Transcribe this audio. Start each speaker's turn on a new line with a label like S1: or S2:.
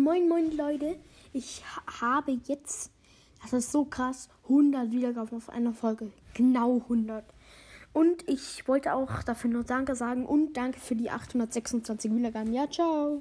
S1: Moin, moin, Leute. Ich ha habe jetzt, das ist so krass, 100 Wiedergaben auf einer Folge. Genau 100. Und ich wollte auch dafür nur Danke sagen und danke für die 826 Wiedergaben. Ja, ciao.